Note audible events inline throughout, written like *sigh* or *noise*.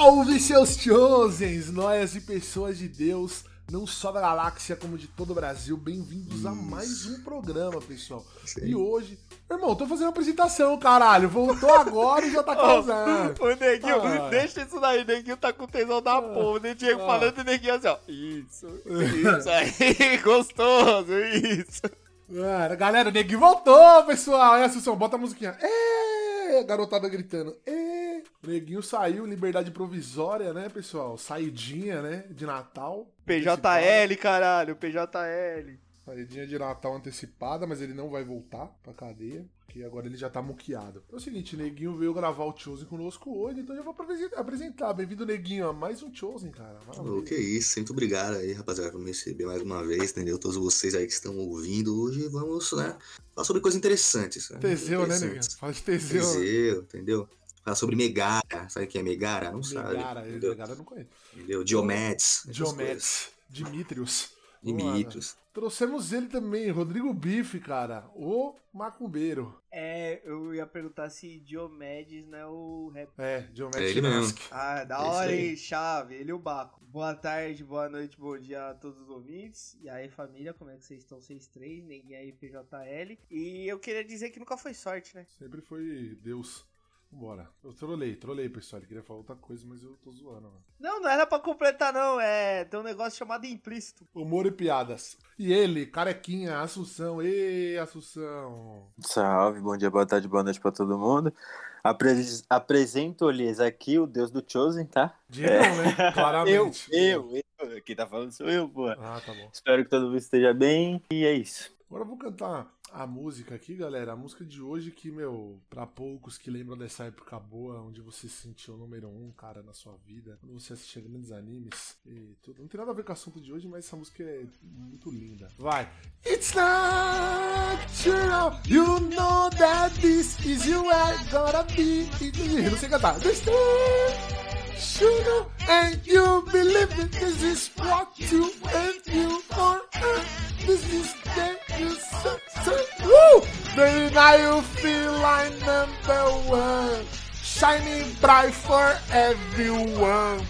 Salve seus chosens, nós e pessoas de Deus, não só da galáxia como de todo o Brasil. Bem-vindos a mais um programa, pessoal. Sim. E hoje, irmão, tô fazendo uma apresentação, caralho. Voltou agora e já tá *laughs* causando. Ô, Neguinho, Ah. deixa isso daí, Neguinho tá com tesão da porra. O Diego Ah. falando e o Neguinho assim, ó. Isso, isso *laughs* aí, *laughs* gostoso, isso. Mano, galera, o neguinho voltou, pessoal. É, Assunção, bota a musiquinha. É, garotada gritando. É. O neguinho saiu, liberdade provisória, né, pessoal? Saidinha, né, de Natal. PJL, caralho, PJL. Saidinha de Natal antecipada, mas ele não vai voltar pra cadeia, porque agora ele já tá muqueado. É o seguinte, Neguinho veio gravar o Chosen conosco hoje, então já vou apresen- apresentar. Bem-vindo, Neguinho, a mais um Chosen, cara. Maravilha. Que isso, muito obrigado aí, rapaziada, por me receber mais uma vez, entendeu? Todos vocês aí que estão ouvindo hoje, vamos, né, falar sobre coisas interessantes. Né? Teseu, né, Neguinho? Interessantes. Fala de Teseu. né? Teseu, entendeu? Falar sobre Megara, sabe o que é Megara? Não sabe, Megara? Megara eu não conheço. entendeu? Diomedes. Diomedes, Dimitrios. Dimitrios. Trouxemos ele também, Rodrigo Bife, cara. O macumbeiro. É, eu ia perguntar se Diomedes não é o rap. É, Diomedes É ele mesmo. Ah, da É hora, aí. hein? Chave, ele e o Baco. Boa tarde, boa noite, bom dia a todos os ouvintes. E aí, família, como é que vocês estão? Vocês três, ninguém aí, PJL. E eu queria dizer que nunca foi sorte, né? Sempre foi Deus. Vambora. Eu trolei, trolei, pessoal. Ele queria falar outra coisa, mas eu tô zoando, mano. Não, não era pra completar, não. É. Tem um negócio chamado implícito. Humor e piadas. E ele, carequinha, Assunção. Ê, Assunção. Salve, bom dia, boa tarde, boa noite pra todo mundo. Apres- Apresento-lhes aqui o Deus do Chosen, tá? Diegão, né? Eu, Claramente. eu, eu. Quem tá falando sou eu, pô. Ah, tá bom. Espero que todo mundo esteja bem e é isso. Agora eu vou cantar a música aqui, galera. A música de hoje que, meu, pra poucos que lembram dessa época boa, onde você se sentiu o número um, cara, na sua vida, quando você assistia grandes animes e tudo. Não tem nada a ver com o assunto de hoje, mas essa música é muito linda. Vai! It's natural, you know that this is you are gonna be. Não sei cantar. This know and you believe it. This is what you and you are. This is the you so, woo! Baby, now you number one, shining bright for everyone.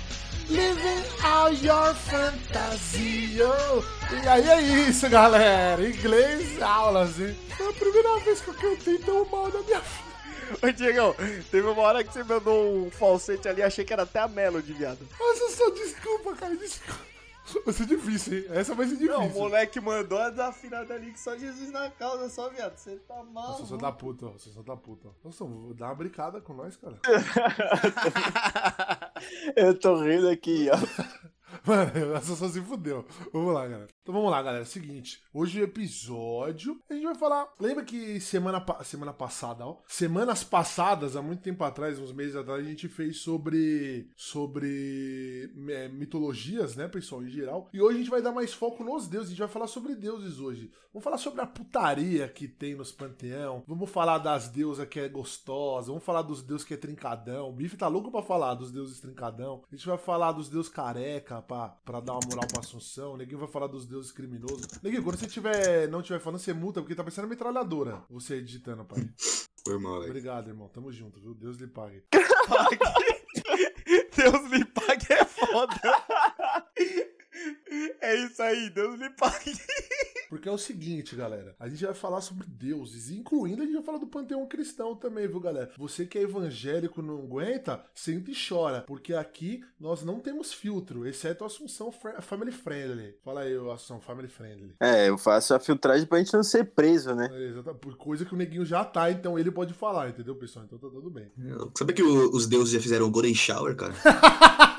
Living out your fantasy. E aí é isso, galera. Inglês, aulas, hein? Foi a primeira vez que eu cantei tão mal na minha vida. *laughs* Ô, Diegão, teve uma hora que você mandou um falsete ali, achei que era até a Melody, viado. Nossa, só desculpa, cara, desculpa. *laughs* Vai ser difícil, hein? Essa vai ser difícil. Não, o moleque mandou a desafinada ali que só Jesus na causa, só, viado. Você tá mal. Nossa, só da puta, ó. Você só da puta. Nossa, vou dar uma brincada com nós, cara. *laughs* Eu tô rindo aqui, ó. *laughs* Mano, essa só se fudeu. Vamos lá, galera. Então vamos lá, galera. Seguinte, hoje o episódio a gente vai falar. Lembra que semana, semana passada, ó. Semanas passadas, há muito tempo atrás, uns meses atrás, a gente fez sobre. sobre é, mitologias, né, pessoal, em geral. E hoje a gente vai dar mais foco nos deuses. A gente vai falar sobre deuses hoje. Vamos falar sobre a putaria que tem nos panteão. Vamos falar das deusas que é gostosa. Vamos falar dos deuses que é trincadão. O Bife tá louco pra falar dos deuses trincadão. A gente vai falar dos deuses careca pra dar uma moral pra Assunção. Neguinho vai falar dos deuses criminosos. Neguinho, quando você tiver, não tiver falando, você multa, porque tá parecendo uma metralhadora. Você digitando, pai. Foi mal, velho. Obrigado, irmão. Tamo junto, viu? Deus lhe pague. *laughs* Deus lhe pague é foda. *laughs* É isso aí, Deus lhe pague. Porque é o seguinte, galera. A gente vai falar sobre deuses, incluindo a gente vai falar do panteão cristão também, viu, galera? Você que é evangélico não aguenta, senta e chora. Porque aqui nós não temos filtro, exceto a Assunção Family Friendly. Fala aí, Assunção Family Friendly. É, eu faço a filtragem pra gente não ser preso, né? É, Por coisa que o neguinho já tá, então ele pode falar, entendeu, pessoal? Então tá tudo bem. Sabe que o- os deuses já fizeram o Golden Shower, cara? *laughs*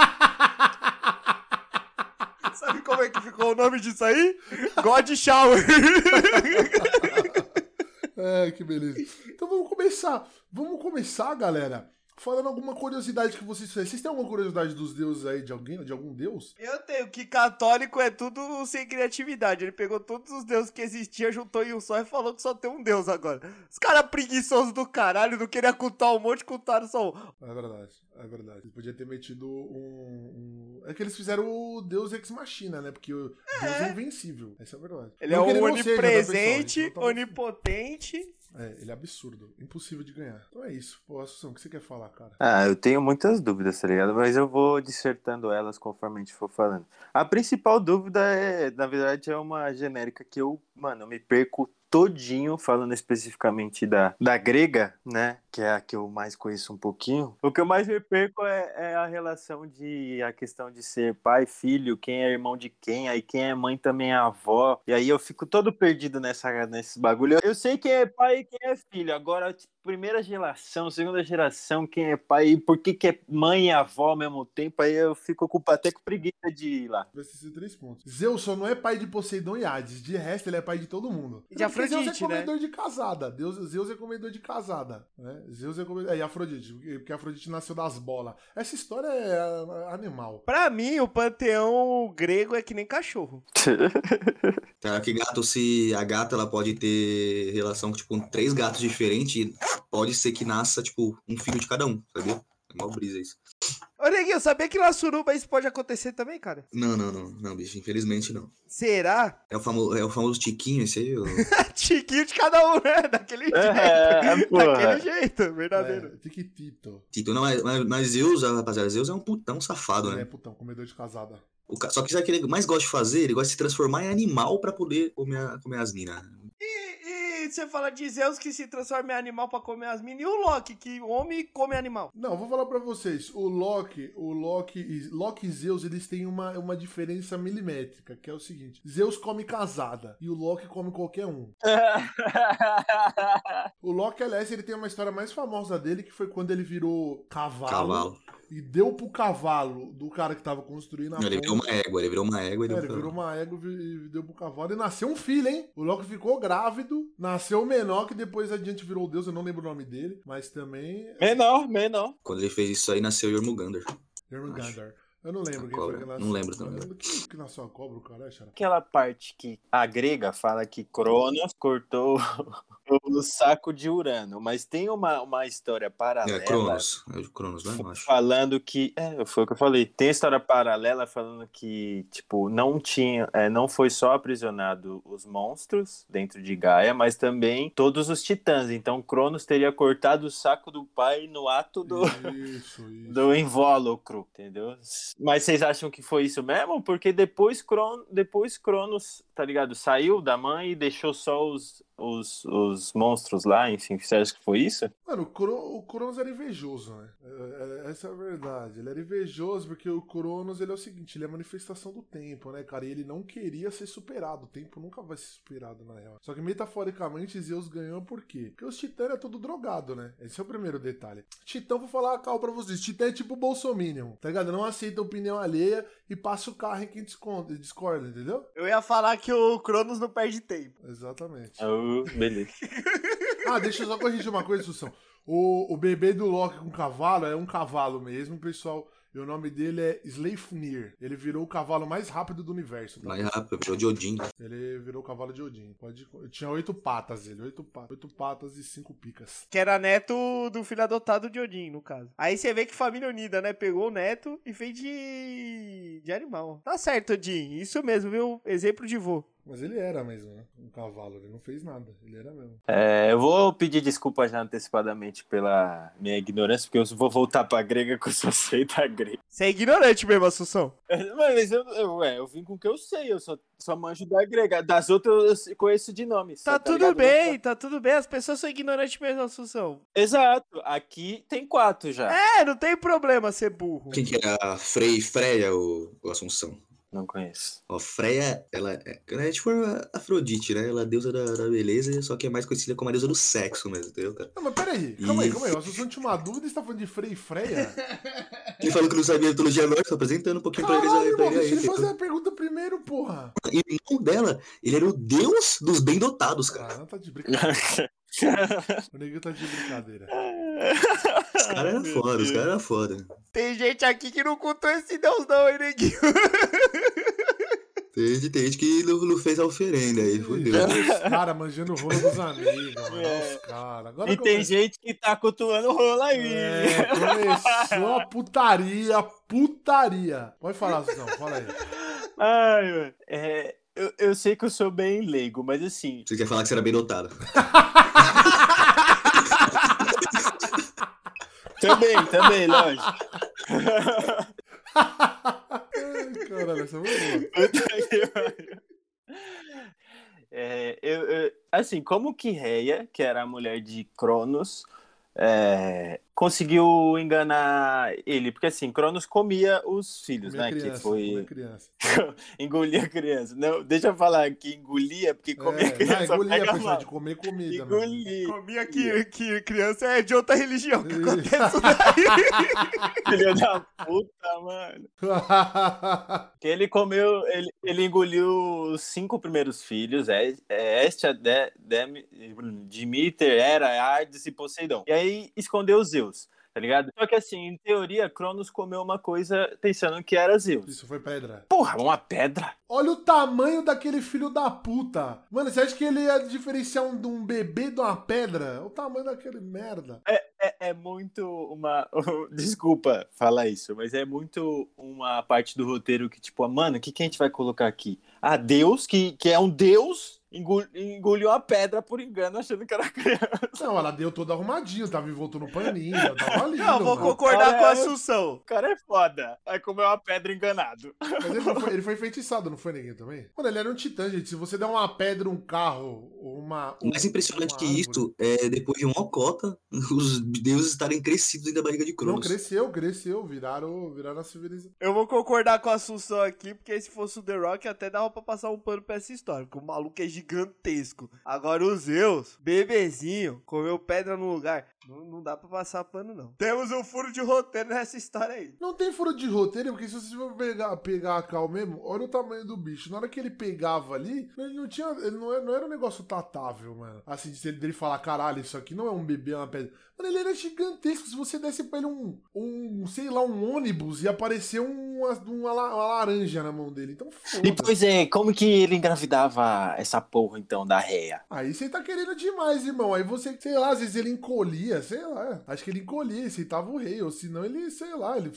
Ficou o nome disso aí? God Shower. *laughs* É, que beleza. Então vamos começar. Vamos começar, galera. Falando alguma curiosidade que vocês Vocês têm alguma curiosidade dos deuses aí, de alguém, de algum deus? Eu tenho que católico é tudo sem criatividade. Ele pegou todos os deuses que existiam, juntou em um só e falou que só tem um deus agora. Os caras preguiçosos do caralho, não queriam cultar um monte, cultaram só um. É verdade, é verdade. Eles podiam ter metido um, um- É que eles fizeram o Deus Ex Machina, né? Porque o Deus é invencível. Essa é a verdade. Ele Não é seja, pessoal? onipresente, Então tá- onipotente É, ele é absurdo. Impossível de ganhar. Então é isso. Pô, Assunção, o que você quer falar, cara? Ah, eu tenho muitas dúvidas, tá ligado? Mas eu vou dissertando elas conforme a gente for falando. A principal dúvida é, na verdade, é uma genérica que eu, mano, eu me perco todinho, falando especificamente da, da grega, né? Que é a que eu mais conheço um pouquinho. O que eu mais me perco é, é a relação de a questão de ser pai, filho, quem é irmão de quem, aí quem é mãe também é avó. E aí eu fico todo perdido nessa, nesse bagulho. Eu sei quem é pai e quem é filho. Agora, tipo, primeira geração, segunda geração, quem é pai e por que, que é mãe e avó ao mesmo tempo, aí eu fico ocupado até com preguiça de ir lá. Vai ser três pontos. Zeus só não é pai de Poseidon e Hades. De resto, ele é pai de todo mundo. E de Porque Zeus é Afrodite, né? comedor de casada. Deus, Zeus é comedor de casada. Né? Zeus é comedor... É, e Afrodite. porque- Afrodite nasceu das bolas. Essa história é ah, animal. Pra mim, o panteão grego é que nem cachorro. *laughs* Cara, que gato, se a gata ela pode ter relação tipo, com três gatos diferentes, pode ser que nasça, tipo, um filho de cada um, sabia? É uma brisa isso. Ô, Neguinho, sabia que na suruba isso pode acontecer também, cara? Não, não, não, não, bicho, infelizmente não. Será? É o famoso, é o famoso Tiquinho esse aí? ô? *laughs* Tiquinho de cada um, né? Daquele jeito. *laughs* É, porra. Daquele jeito, verdadeiro. É, Tiquitito. Tito, não, mas, mas, Zeus, rapaziada, Zeus é um putão safado, Ele é né? putão, comedor de casada. O ca- Só que sabe o que ele mais gosta de fazer? Ele gosta de se transformar em animal pra poder comer, a- comer as minas. Você fala de Zeus que se transforma em animal pra comer as minas, e o Loki, que homem come animal. Não, vou falar pra vocês. O Loki, o Loki, e- Loki e Zeus, eles têm uma, uma diferença milimétrica, que é o seguinte: Zeus come casada e o Loki come qualquer um. *laughs* O Loki, aliás, ele tem uma história mais famosa dele, que foi quando ele virou cavalo, Cavalo. E deu pro cavalo do cara que tava construindo a Ele virou uma égua, ele virou uma égua e É, deu ele pra- virou uma égua e deu pro cavalo e nasceu um filho, hein? O Loki ficou grávido, nasceu o menor, que depois adiante virou o deus, eu não lembro o nome dele, mas também menor, menor. Quando ele fez isso aí, nasceu Jormungandr. Jormungandr. Eu não lembro A quem cobra. foi que nasceu. Não lembro também. Eu lembro que, que nasceu a cobra, o cara, Xará? Aquela parte que a grega fala que Cronos cortou o saco de Urano, mas tem uma, uma história paralela. É, Cronos. É o Cronos, né? Falando que. É, foi o que eu falei. Tem história paralela falando que, tipo, não tinha. é, não foi só aprisionado os monstros dentro de Gaia, mas também todos os titãs. Então Cronos teria cortado o saco do pai no ato do. Isso, *laughs* isso. Do invólucro, entendeu? Mas vocês acham que foi isso mesmo? Porque depois, Cron... depois Cronos, tá ligado? Saiu da mãe e deixou só os, os, os monstros lá, enfim. Você acha que foi isso? Mano, o, Cro- o Cronos era invejoso, né? É- é- Essa é a verdade. Ele era invejoso porque o Cronos, ele é o seguinte, ele é a manifestação do tempo, né, cara? E ele não queria ser superado. O tempo nunca vai ser superado, na real. Só que metaforicamente, Zeus ganhou por quê? Porque os titãs é todo drogado, né? Esse é o primeiro detalhe. Titã, vou falar a cal pra vocês. Titã é tipo Bolsominion, tá ligado? Não aceita opinião alheia e passa o carro em quem discorda, entendeu? Eu ia falar que o Cronos não perde tempo. Exatamente. Oh, beleza. Ah, deixa eu só corrigir uma coisa, Sussão. O, o bebê do Loki com cavalo é um cavalo mesmo, pessoal. E o nome dele é Sleipnir. Ele virou o cavalo mais rápido do universo. Tá? Mais rápido, virou de Odin. Ele virou o cavalo de Odin. Pode... Tinha oito patas ele. Oito, pa... oito patas e cinco picas. Que era neto do filho adotado de Odin, no caso. Aí você vê que família unida, né? Pegou o neto e fez de. de animal. Tá certo, Odin. Isso mesmo, viu? Exemplo de vô. Mas ele era mesmo, né? Um cavalo. Ele não fez nada. Ele era mesmo. É, eu vou pedir desculpa já antecipadamente pela minha ignorância, porque eu vou voltar pra grega que eu só sei da grega. Você é ignorante mesmo, Assunção. Mas eu, eu, ué, eu vim com o que eu sei, eu só, só manjo da grega. Das outras eu conheço de nome. Tá só, tudo ligado? bem, tá tudo bem. As pessoas são ignorantes mesmo, Assunção. Exato, aqui tem quatro já. É, não tem problema ser burro. Quem que é a Frei Freia ou Assunção? Não conheço. Ó, Freia, ela é, ela é tipo a Afrodite, né? Ela é a deusa da, da beleza, só que é mais conhecida como a deusa do sexo mesmo, entendeu, cara? Não, mas peraí. Calma aí, calma aí. O Assunção tinha uma dúvida e você tá falando de Frei e Freia? *laughs* Ele falou que não sabia a mitologia nórdica, tô apresentando um pouquinho pra eles Caralho, aí, pra irmão, ele deixa ele fazer a pergunta primeiro, porra. E o irmão dela, ele era o deus dos bem dotados, cara. Ah, não tá de brincadeira. *laughs* O neguinho tá de brincadeira. *laughs* Os caras eram foda, os caras eram foda. Tem gente aqui que não contou esse Deus, não, hein, neguinho? *laughs* Tem gente, tem gente que não, não fez a oferenda aí, fodeu. Os caras manjando o rolo dos amigos, mano. É. Os caras. Agora E tem gente que tá cultuando o rolo aí. É, começou a putaria, putaria. Pode falar, Suzão, fala aí. Ai, mano. É, eu, eu sei que eu sou bem leigo, mas assim. Você quer falar que você era bem dotado. *laughs* Também, também, lógico. *laughs* Caralho, essa foi. É, eu, eu- assim, como que Reia, que era a mulher de Cronos, é, conseguiu enganar ele? Porque assim, Cronos comia os filhos, Minha né? criança, que foi criança. *laughs* engolia a criança. Não, deixa eu falar que engolia, porque comia É, criança. não, engolia, pessoal, de comer comida. mano. Engolir. Comia que, que criança é de outra religião. Que acontece daí. *laughs* Filho da puta, mano. *laughs* Que ele comeu, ele, ele engoliu os cinco primeiros filhos, é, é Estia, De, Dem- Dimiter, Hera, Hades e Poseidon. E aí escondeu Zeus, tá ligado? Só que assim, em teoria, Cronos comeu uma coisa pensando que era Zeus. Isso foi pedra. Porra, uma pedra? Olha o tamanho daquele filho da puta. Mano, você acha que ele ia diferenciar um, de um bebê de uma pedra? O tamanho daquele merda. É, é muito uma. *laughs* Desculpa falar isso, mas é muito uma parte do roteiro que, tipo, mano, o que, que a gente vai colocar aqui? Ah, Deus, que, que é um Deus, engoliu a pedra por engano, achando que era criança. Não, ela deu todo arrumadinho, tava envolto no paninho, ela tava *laughs* lindo. Não, vou mano. concordar com a é- Assunção. O cara é foda. Aí comeu uma pedra enganado. Mas ele, não foi, ele foi enfeitiçado, não foi ninguém também? Mano, ele era um titã, gente. Se você der uma pedra, um carro, uma. O mais impressionante uma que árvore- isso é depois de uma cota, *laughs* os deuses estarem crescidos dentro da barriga de Não, Cronos. cresceu, cresceu. Viraram, viraram a civilização. Eu vou concordar com a Assunção aqui, porque se fosse o The Rock, até dava pra passar um pano pra essa história, porque o maluco é gigantesco. Agora o Zeus, bebezinho, comeu pedra no lugar. Não, não dá pra passar pano, não. Temos um furo de roteiro nessa história aí. Não tem furo de roteiro, porque se você for pegar, pegar a cal mesmo, olha o tamanho do bicho. Na hora que ele pegava ali, ele não tinha. Ele não, era, não era um negócio tratável, mano. Assim, de ele dele falar, caralho, isso aqui não é um bebê, é uma pedra. Mano, ele era gigantesco. Se você desse pra ele um, um sei lá, um ônibus, ia aparecer uma, uma, uma laranja na mão dele. Então E foda pois é, como que ele engravidava essa porra então da réia? Aí você tá querendo demais, irmão. Aí você, sei lá, às vezes ele encolhia, sei lá. Acho que ele encolhia, aceitava o rei. Ou senão ele, sei lá, ele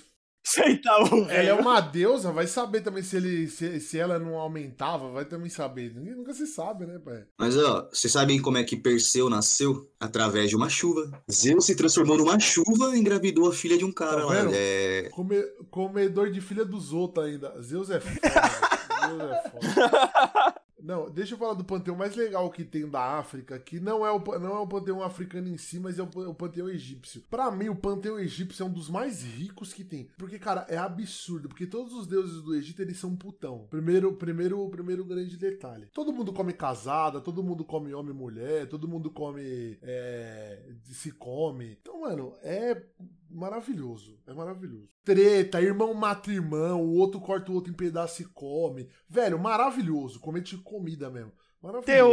Aceitar o Ela é uma deusa, vai saber também se, ele, se, se ela não aumentava, vai também saber. Ninguém nunca se sabe, né, pai? Mas ó, vocês sabem como é que Perseu nasceu? Através de uma chuva. Zeus se transformou numa chuva e engravidou a filha de um cara Tá lá. É... Come- comedor de filha dos outros ainda. Zeus é foda. *laughs* Zeus é foda. Não, deixa eu falar do panteão mais legal que tem da África, que não é o, não é o panteão africano em si, mas é o, pa- o panteão egípcio. Pra mim, o panteão egípcio é um dos mais ricos que tem. Porque, cara, é absurdo. Porque todos os deuses do Egito, eles são putão. Primeiro, primeiro, primeiro grande detalhe. Todo mundo come casada, todo mundo come homem e mulher, todo mundo come... É, se come. Então, mano, é maravilhoso. É maravilhoso. Treta, irmão mata irmão, o outro corta o outro em pedaço e come. Velho, maravilhoso. Comer de comida mesmo.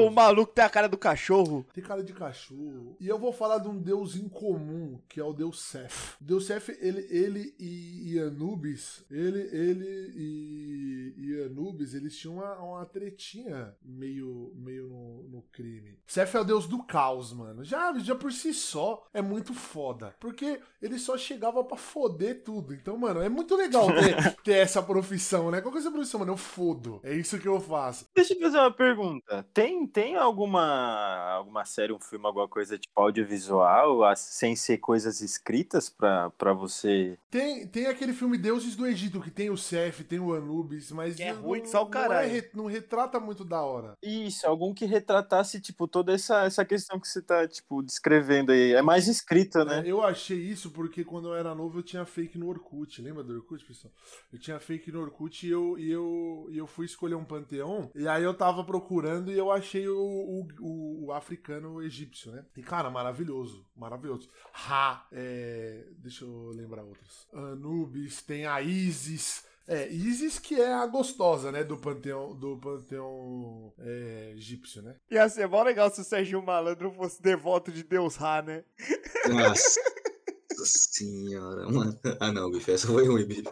O maluco que tem a cara do cachorro. Tem cara de cachorro. E eu vou falar de um deus incomum, que é o deus Seth. O deus Seth, ele, ele e, e Anubis, ele, ele e, e Anubis, eles tinham uma, uma tretinha meio, meio no, no crime. Seth é o deus do caos, mano. Já, já por si só é muito foda. Porque ele só chegava pra foder tudo. Então, mano, é muito legal *laughs* ter, ter essa profissão, né? Qual que é essa profissão, mano? Eu fodo. É isso que eu faço. Deixa eu fazer uma pergunta. Tem, tem alguma, alguma série, um filme, alguma coisa tipo audiovisual, sem ser coisas escritas pra, pra você? Tem, tem aquele filme Deuses do Egito, que tem o Seth, tem o Anubis, mas. Que é não- ruim só o não caralho. é re- não retrata muito da hora. Isso, algum que retratasse, tipo, toda essa, essa questão que você tá, tipo, descrevendo aí. É mais escrita, né? Eu achei isso porque quando eu era novo eu tinha fake no Orkut. Lembra do Orkut, pessoal? Eu tinha fake no Orkut e eu, e eu, e eu fui escolher um panteão. E aí eu tava procurando e eu achei o, o, o- africano egípcio, né? E cara, maravilhoso. Maravilhoso. Ra, é, deixa eu lembrar outros. Anubis, tem a Isis. É, Isis que é a gostosa, né? Do panteão, do panteão é, egípcio, né? Ia ser mó legal se o Serginho Malandro fosse devoto de Deus Ra, né? Nossa *laughs* senhora, mano. Ah não, bicho, essa foi ruim, bicho.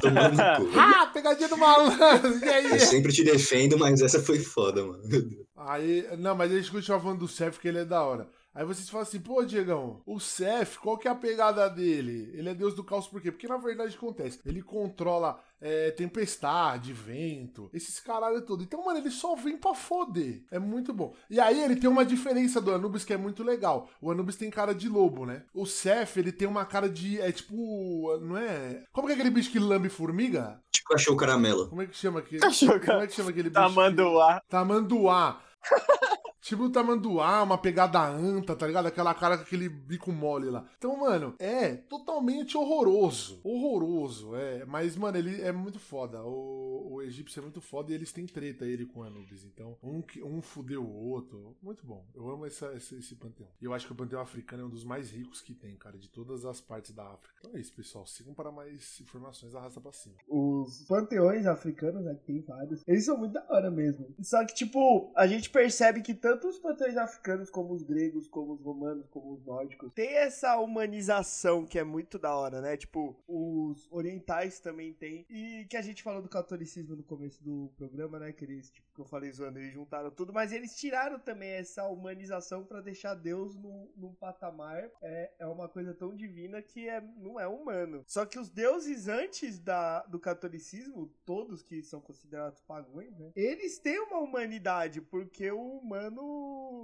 Tomando cu. *laughs* Ah, pegadinha do malandro! E aí? Eu sempre te defendo, mas essa foi foda, mano. Aí, não, mas a gente continua falando do Seth, que ele é da hora. Aí vocês falam assim, pô, Diegão, o Seth, qual que é a pegada dele? Ele é deus do caos por quê? Porque na verdade acontece, ele controla é, tempestade, vento, esses caralho todo. Então, mano, ele só vem pra foder. É muito bom. E aí ele tem uma diferença do Anubis que é muito legal. O Anubis tem cara de lobo, né? O Seth, ele tem uma cara de. É tipo. Não é. Como que é aquele bicho que lambe formiga? Tipo cachorro caramelo. Como é que chama aquele. Cachorro Como é que chama aquele bicho? que- Tamanduá. Tipo o tamanduá, uma pegada anta, tá ligado? Aquela cara com aquele bico mole lá. Então, mano, é totalmente horroroso. Horroroso, é. Mas, mano, ele é muito foda. O, o egípcio é muito foda e eles têm treta, ele com Anubis. Então, um, um fudeu o outro. Muito bom. Eu amo essa, esse, esse panteão. E eu acho que o panteão africano é um dos mais ricos que tem, cara, de todas as partes da África. Então é isso, pessoal. Sigam para mais informações, arrasta pra cima. Os panteões africanos, né, que tem vários, eles são muito da hora mesmo. Só que, tipo, a gente percebe que tanto os panteões africanos, como os gregos, como os romanos, como os nórdicos, tem essa humanização que é muito da hora, né? Tipo, os orientais também tem. E que a gente falou do catolicismo no começo do programa, né? Que eles, tipo, que eu falei zoando, eles juntaram tudo, mas eles tiraram também essa humanização pra deixar Deus num, num patamar. É, é uma coisa tão divina que é, não é humano. Só que os deuses antes da, do catolicismo, todos que são considerados pagões, né? Eles têm uma humanidade, porque o humano,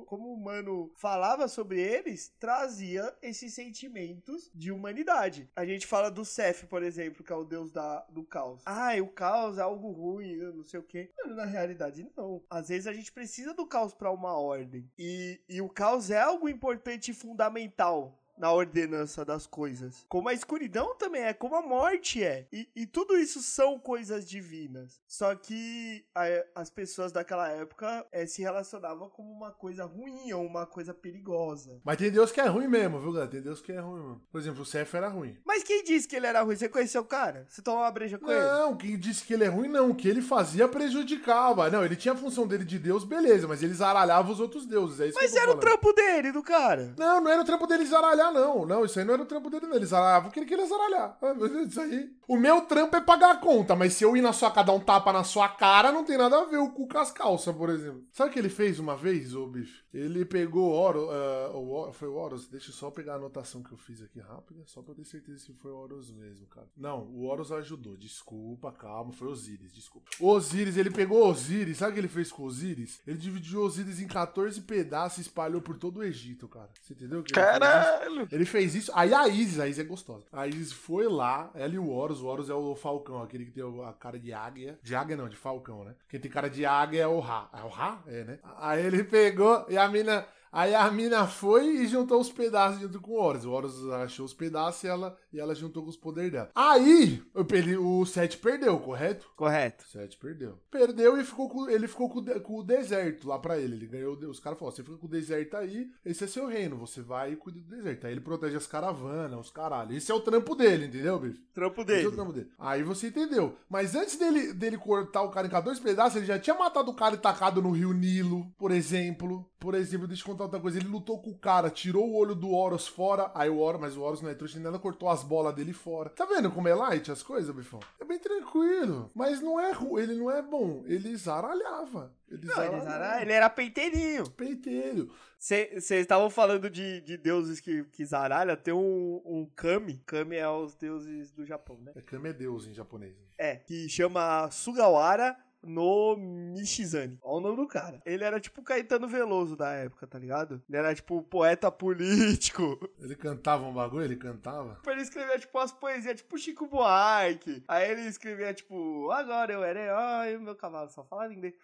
como o humano falava sobre eles, trazia esses sentimentos de humanidade. A gente fala do Seth, por exemplo, que é o deus da, do caos. Ah, o caos é algo ruim, não sei o quê. Mano, na realidade, não. Às vezes a gente precisa do caos pra uma ordem. E, e o caos é algo importante e fundamental na ordenança das coisas. Como a escuridão também é, como a morte é. E, e tudo isso são coisas divinas. Só que a- as pessoas daquela época eh, se relacionavam como uma coisa ruim ou uma coisa perigosa. Mas tem Deus que é ruim mesmo, viu, galera? Tem Deus que é ruim, mano. Por exemplo, o Seth era ruim. Mas quem disse que ele era ruim? Você conheceu o cara? Você tomou uma breja com ele? Não, quem disse que ele é ruim, não. O que ele fazia prejudicava. Não, ele tinha a função dele de Deus, beleza, mas ele zaralhava os outros deuses. É isso Mas era o falando. trampo dele, do cara. Não, não era o trampo dele zaralhar, não. Não, isso aí não era o trampo dele, não. Ele zaralhava o que ele queria zaralhar. Ah, Isso aí. O meu trampo é pagar a conta, mas se eu ir na sua casa dar um tapa na sua cara, não tem nada a ver o cu com as calças, por exemplo. Sabe o que ele fez uma vez, ô bicho? Ele pegou Oro, ah, Hor- foi o Horus, deixa eu só pegar a anotação que eu fiz aqui rápida, só pra eu ter certeza se foi o Horus mesmo, cara. Não, o Horus ajudou, desculpa, calma, foi Osíris, desculpa. O Osíris, ele pegou Osíris, sabe o que ele fez com Osíris? Ele dividiu Osíris em 14 pedaços e espalhou por todo o Egito, cara. Você entendeu? Caralho! *laughs* Ele fez isso. Aí a Isis, a Isis é gostosa. A Isis foi lá, ela e o Horus. O Horus é o Falcão, aquele que tem a cara de águia. De águia não, de Falcão, né? Quem tem cara de águia é o Ra. É o Ra? É, né? Aí ele pegou e a mina. Aí a mina foi e juntou os pedaços junto com o Horus. O Horus achou os pedaços e ela, e ela juntou com os poderes dela. Aí, ele- o Seth perdeu, correto? Correto. Sete perdeu. Perdeu e ficou com, ele ficou com, o com o deserto lá pra ele. Ele ganhou. Os caras falaram: você fica com o deserto aí, esse é seu reino. Você vai e cuida do deserto. Aí ele protege as caravanas, os caralho. Esse é o trampo dele, entendeu, bicho? Trampo Esse é dele. o trampo dele. Aí você entendeu. Mas antes dele, dele cortar o cara em 14 pedaços, ele já tinha matado o cara e tacado no rio Nilo, por exemplo. Por exemplo, deixa eu contar outra coisa. Ele lutou com o cara, tirou o olho do Horus fora. Aí o Horus, mas o Horus não é trouxa, nem nada, cortou as bolas dele fora. Tá vendo como é light as coisas, bifão? É bem tranquilo. Mas não é ru- ele não é bom. Ele zaralhava. Ele Não, ele, zaralhava. era, ele era peiteirinho. Peitelho. Vocês estavam falando de, de deuses que, que zaralha, tem um, um Kami. Kami é os deuses do Japão, né? É Kami é Deus em japonês. É, que chama Sugawara no Nishizane. Olha o nome do cara. Ele era tipo o Caetano Veloso da época, tá ligado? Ele era tipo poeta político. *laughs* Ele cantava um bagulho, ele cantava. Ele escrevia tipo umas poesias, tipo Chico Buarque. Aí ele escrevia tipo, agora eu era herói, meu cavalo só fala inglês.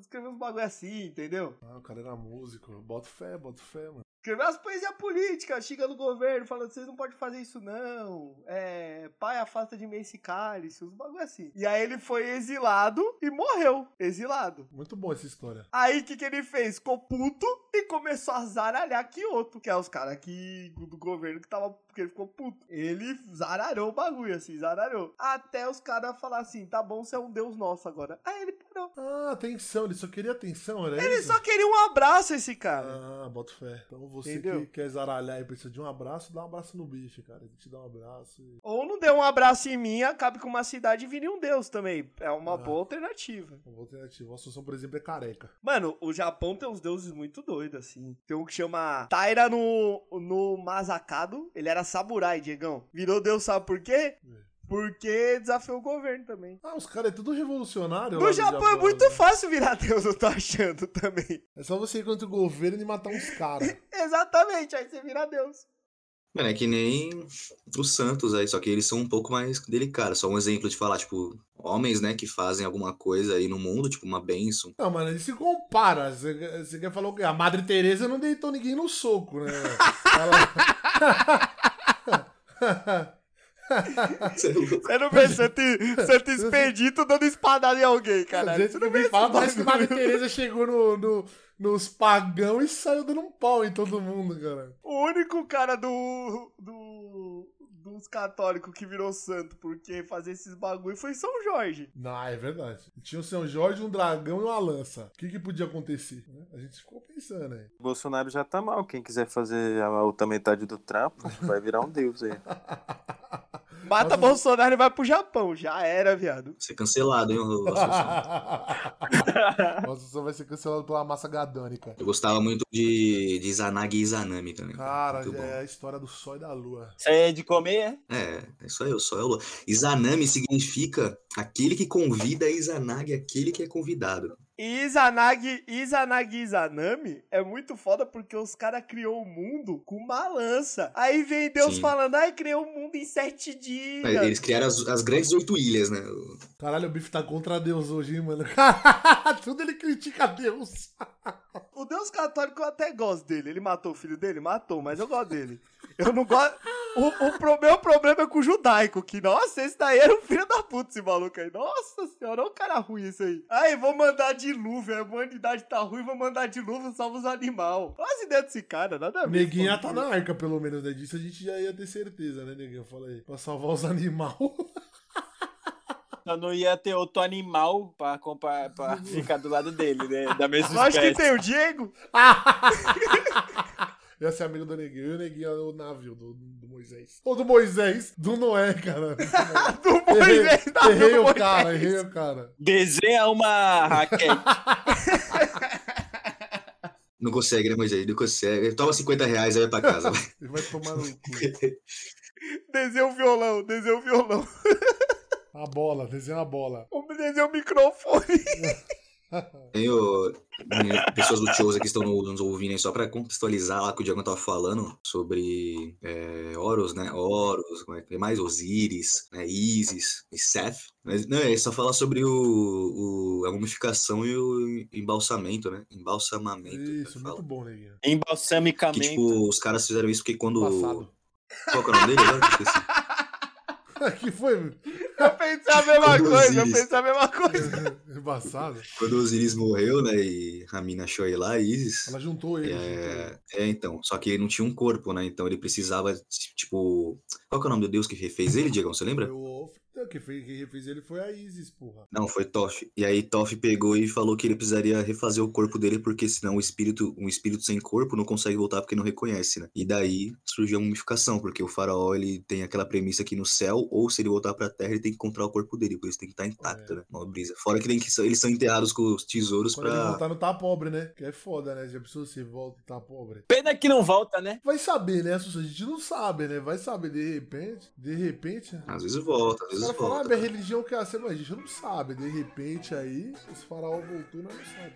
Escrevia uns bagulho assim, entendeu? Ah, o cara era músico. Bota fé, bota fé, mano. Escreveu umas poesias políticas, xingando o governo, falando vocês não podem fazer isso não. É, pai afasta de mim esse cálice, uns bagulho assim. E aí ele foi exilado e morreu, exilado. Muito bom essa história. Aí o que, que ele fez? Ficou puto e começou a zaralhar Kyoto, que é os caras que do governo que tava. Porque ele ficou puto. Ele zaralhou o bagulho, assim, zaralhou. Até os caras falar assim: tá bom, você é um deus nosso agora. Aí ele Não. Ah, atenção, ele só queria atenção, era Ele isso? só queria um abraço, esse cara. Ah, bota fé. Então você Entendeu? que quer zaralhar e precisa de um abraço, dá um abraço no bife, cara. Ele te dá um abraço e... Ou não deu um abraço em mim, acabe com uma cidade e vire um deus também. É uma Ah. boa alternativa. Uma alternativa. A solução, por exemplo, é careca. Mano, o Japão tem uns deuses muito doidos, assim. Tem um que chama Taira no, no Masakado. Ele era samurai, Diegão. Virou deus, sabe por quê? Porque desafiou o governo também. Ah, os caras é tudo revolucionário. No do Japão é muito né? fácil virar deus, eu tô achando também. É só você ir contra o governo e matar uns caras. *laughs* Exatamente, aí você vira deus. Mano, é que nem os santos aí, só que eles são um pouco mais delicados. Só um exemplo de falar, tipo, homens, né, que fazem alguma coisa aí no mundo, tipo, uma bênção. Não, mano, ele se compara. Você, você quer falar o quê? A Madre Teresa não deitou ninguém no soco, né? *laughs* Ela... *laughs* Você é não vê Santo, Santo Expedito dando espadada em alguém, vezes Você não falar, esse parece que. Madre Teresa chegou no, no- nos pagão e saiu dando um pau em todo mundo, cara. O único cara do, do dos católicos que virou santo porque fazer esses bagulho foi São Jorge. Não, é verdade. Tinha o São Jorge, um dragão e uma lança. O que, que podia acontecer? A gente ficou pensando aí. Bolsonaro já tá mal. Quem quiser fazer a outra metade do trampo, vai virar um deus aí. *laughs* Mata Nossa. Bolsonaro e vai pro Japão. Já era, viado. Ser cancelado, hein, o. Nossa, só *laughs* vai ser cancelado pela massa gadânica. Eu gostava muito de, de Izanagi e Izanami também. Cara, Muito bom. é a história do sol e da lua. Isso aí é de comer, é? É, é só eu, só eu. Izanami significa aquele que convida, Izanagi aquele que é convidado. E Izanagi, Izanagi Izanami é muito foda porque os caras criou o mundo com uma lança. Aí vem Deus Sim. falando, ai, criou o mundo em sete dias. Mas Eles criaram as, as grandes oito ilhas, né? Caralho, o bife tá contra Deus hoje, hein, mano? *laughs* Tudo ele critica Deus. *laughs* O Deus católico eu até gosto dele. Ele matou o filho dele? Matou, mas eu gosto dele. Eu não gosto. O, o pro- meu problema é com o judaico, que, nossa, esse daí era um filho da puta, esse maluco aí. Nossa senhora, olha o cara ruim esse aí. Aí, vou mandar dilúvio, a humanidade tá ruim, vou mandar dilúvio, salva os animais. Olha as ideias desse cara, nada a ver. Esse tá na arca, pelo menos, né? Disso a gente já ia ter certeza, né, Neguinho? Fala aí. Pra salvar os *laughs* animais. Só não ia ter outro animal pra, compar, pra *laughs* ficar do lado dele, né? Da mesma Lógico que tem o Diego. *laughs* Ia ser amigo do Neguinho. E o Neguinho é o navio do, do Moisés. Ou do Moisés, do Noé, cara. *laughs* Do Moisés, da errei do o Moisés. cara, errei o cara. Desenha uma raquete. Não consegue, né, Moisés? Não consegue. Toma 50 reais aí vai pra casa. vai. Ele vai tomar no cu. Desenha o violão, desenha o violão. A bola, desenha a bola. Desenha o microfone. *laughs* Tem o- pessoas do Chose que estão no- nos ouvindo aí, só pra contextualizar lá que o Diego tava falando sobre é, Horus, né? Horus, como é que tem mais? Osíris, né? Isis e Seth. Mas não, é só falar sobre o, o- a mumificação e o embalsamento, né? Embalsamamento. Isso, que fala. muito bom, Neguinho. Que, Embalsamicamento. tipo, os caras fizeram isso porque quando. Passado. Qual que é o nome dele? Agora *laughs* que eu foi? Eu pensei a mesma Tipo coisa, eu Osiris. pensei a mesma coisa. *laughs* Embaçado. Quando o Osiris morreu, né? E a mina achou ele lá, Isis. Ela juntou ele. juntou ele. É, é, então. Só que ele não tinha um corpo, né? Então ele precisava, tipo. Qual que é o nome do deus que refez ele, Diego? Você lembra? Foi o Não, Quem fez, quem fez ele foi a Isis, porra. Não, foi Toff. E aí Toff pegou e falou que ele precisaria refazer o corpo dele, porque senão o espírito, um espírito sem corpo não consegue voltar porque não reconhece, né? E daí surgiu a mumificação, porque o faraó ele tem aquela premissa que no céu, ou se ele voltar pra terra, ele tem que encontrar o corpo dele, por isso tem que estar intacto, É. né? Uma brisa. Fora que, tem que eles são enterrados com os tesouros Quando ele pra. voltar não tá pobre, né? Que é foda, né? Já pensou se volta e tá pobre. Pena que não volta, né? Vai saber, né? A gente não sabe, né? Vai saber de repente. De repente. Às vezes volta, às Os vezes caras falam, ah, volta. minha religião quer ser, gente não sabe. De repente aí, os faraó voltou e nós não sabe.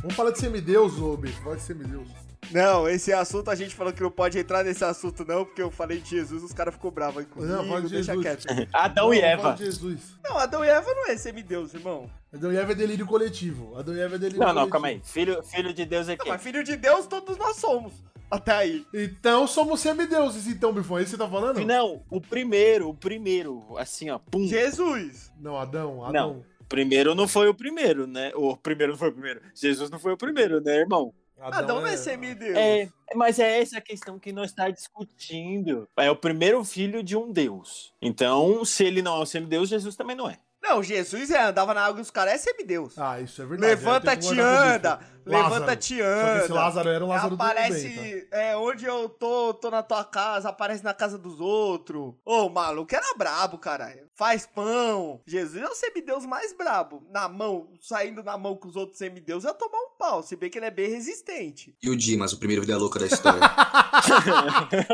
Vamos falar de semideus, ô bicho. Fala de semideus. Não, esse assunto a gente falou que não pode entrar nesse assunto, não, porque eu falei de Jesus, os caras ficou bravos aí comigo, Não, fala de deixa Jesus. quieto. *laughs* Adão Não, e fala Eva. de Jesus. Não, Adão e Eva não é semideus, irmão. Adão e Eva é delírio coletivo. Adão e Eva é delírio Não, coletivo. não, calma aí. Filho, filho de Deus é Não, quem? mas filho de Deus todos nós somos. Até aí. Então somos semideuses, então, Bifão. É isso que você tá falando? Não, o primeiro, o primeiro, assim, ó, pum. Jesus. Não, Adão, Adão. Primeiro não foi o primeiro, né? O primeiro não foi o primeiro. Jesus não foi o primeiro, né, irmão? Adão não é semideus. É, mas é essa a questão que nós está discutindo. É o primeiro filho de um Deus. Então, se ele não é o semideus, Jesus também não é. Não, Jesus é, andava na água dos caras, é semideus. Ah, isso é verdade. Levanta-te, com anda. Levanta-te, Só que esse anda. Lázaro era o Lázaro do bem, tá? Aparece, é, onde eu tô, tô na tua casa, aparece na casa dos outros. Ô, o maluco era brabo, caralho. Faz pão. Jesus é o semideus mais brabo. Na mão, saindo na mão com os outros semideus, ia tomar um pau. Se bem que ele é bem resistente. E o Dimas, o primeiro vida louca da história. *laughs*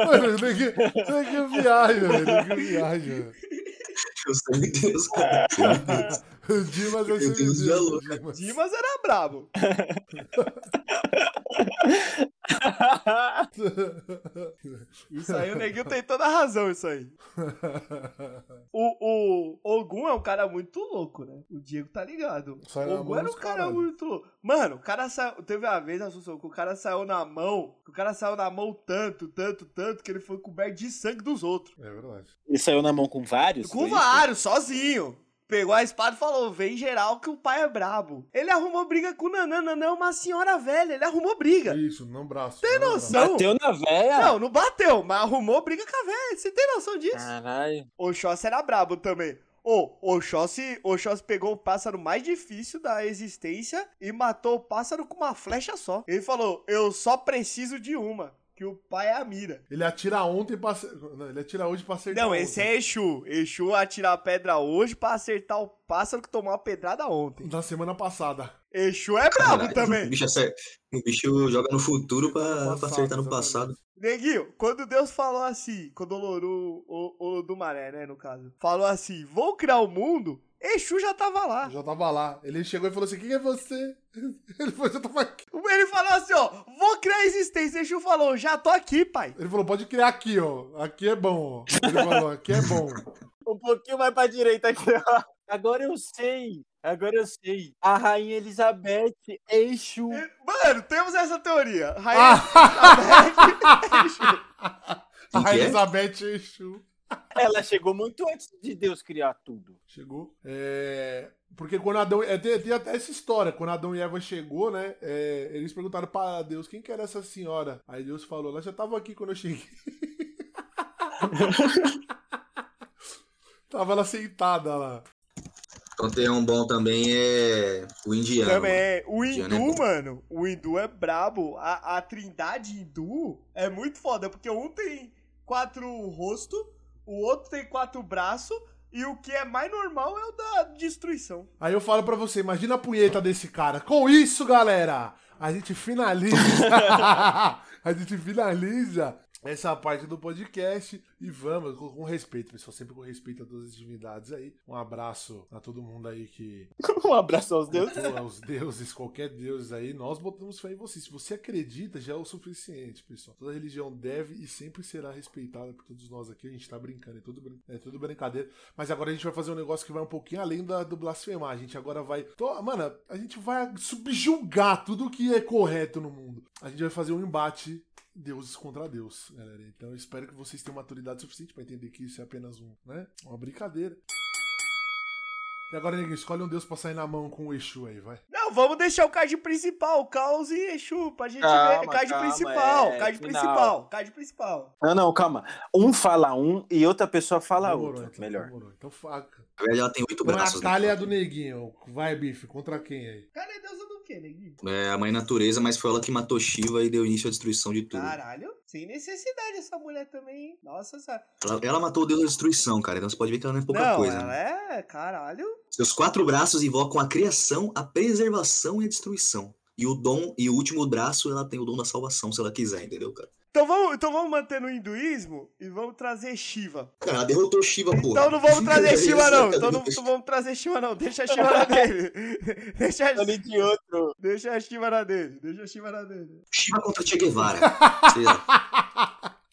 Mano, tem que, tem que viagem, velho. Tem que viagem, velho. Eu *laughs* O Dimas é Deus, louco. Dimas. Dimas era brabo. *laughs* Isso aí, o neguinho tem toda a razão, isso aí. O, o Ogum é um cara muito louco, né? O Diego tá ligado. Sai O Ogum era um cara caralho. muito louco. Mano, o cara saiu. Teve uma vez, Assunção, que o cara saiu na mão. Que o cara saiu na mão tanto, tanto, tanto, que ele foi coberto de sangue dos outros. É verdade. Ele saiu na mão com vários? Com vários, sozinho. Pegou a espada e falou: vem geral que o pai é brabo. Ele arrumou briga com o Nanã. Nanã é uma senhora velha. Ele arrumou briga. Isso, não braço. Tem não noção? Bateu na véia? Não, não bateu, mas arrumou briga com a velha. Você tem noção disso? Caralho. Oxóssi era brabo também. Ô, Oxóssi, Oxóssi pegou o pássaro mais difícil da existência e matou o pássaro com uma flecha só. Ele falou: Eu só preciso de uma, que o pai é a mira. Ele atira ontem pra. Não, ele atira hoje pra acertar. Não, esse é Exu. Exu atirar a pedra hoje pra acertar o pássaro que tomou a pedrada ontem. Da semana passada. Exu é brabo Caralho, também. O bicho, acer- o bicho joga no futuro pra, pra Passado, acertar no passado. Neguinho, quando Deus falou assim, quando o Loru, o, o do Maré, né, no caso, falou assim, vou criar o mundo, Exu já tava lá. Já tava lá. Ele chegou e falou assim: quem é você? *laughs* Ele falou, já tava aqui. Ele falou assim, ó, vou criar a existência. Exu falou, já tô aqui, pai. Ele falou, pode criar aqui, ó. Aqui é bom, ó. Ele falou, aqui é bom. *laughs* Um pouquinho mais pra direita aqui, ó. Agora eu sei. Agora eu sei. A Rainha Elizabeth é Exu. Mano, temos essa teoria. Ah! *laughs* Rainha Exu. Quem A é? Elizabeth Exu. Ela chegou muito antes de Deus criar tudo. Chegou. É, Porque quando Adão. É, tem, tem até essa história. Quando Adão e Eva chegou, né? é, Eles perguntaram para Deus quem que era essa senhora. Aí Deus falou: ela já tava aqui quando eu cheguei. *laughs* tava ela sentada lá. Então tem um bom também é o indiano. Também é. O é hindu, bom. mano, o hindu é brabo. A, a trindade hindu é muito foda, porque um tem quatro rostos, o outro tem quatro braços, e o que é mais normal é o da destruição. Aí eu falo pra você, imagina a punheta desse cara. Com isso, galera, a gente finaliza. *laughs* a gente finaliza essa parte do podcast e vamos com, com respeito, pessoal, sempre com respeito a todas as divindades aí. Um abraço a todo mundo aí que *laughs* Um abraço aos deuses. cultua os deuses, qualquer deus aí. Nós botamos fé em você. Se você acredita, já é o suficiente, pessoal. Toda religião deve e sempre será respeitada por todos nós aqui. A gente tá brincando, é tudo, é tudo brincadeira. Mas agora a gente vai fazer um negócio que vai um pouquinho além da, do blasfemar. A gente agora vai. Mano, a gente vai subjugar tudo que é correto no mundo. A gente vai fazer um embate. Deuses contra Deus, galera. Então eu espero que vocês tenham maturidade suficiente pra entender que isso é apenas um, né? Uma brincadeira. E agora, ninguém escolhe um Deus pra sair na mão com o Exu aí, vai. Não, vamos deixar o card principal, Caos e Exu, pra gente Calma, ver. Card calma, principal, é, card final. principal, card principal. Não, não, calma. Um fala um e outra pessoa fala Demorou, outro. então, Melhor. Demorou. Então faca. Na verdade, ela tem oito braços. a Natália é a né? do Neguinho. Vai, bife. Contra quem aí? Cara, é deusa do quê, neguinho? É a mãe natureza, mas foi ela que matou Shiva e deu início à destruição de tudo. Caralho, sem necessidade essa mulher também, hein? Nossa senhora. Ela, ela matou o deus da destruição, cara. Então você pode ver que ela não é pouca não, coisa. ela né? é, caralho. Seus quatro braços invocam a criação, a preservação e a destruição. E o dom, e o último braço, ela tem o dom da salvação, se ela quiser, entendeu, cara? Então vamos, então vamos manter no hinduísmo e vamos trazer Shiva. Cara, derrotou Shiva, porra. Então não vamos trazer *laughs* Shiva, não. Então não, não vamos trazer Shiva, não. Deixa a *laughs* Shiva na dele. Deixa, a- Falei de outro. deixa a Shiva na dele. Deixa a Shiva na dele. Shiva contra Che Guevara. *laughs* Sei lá.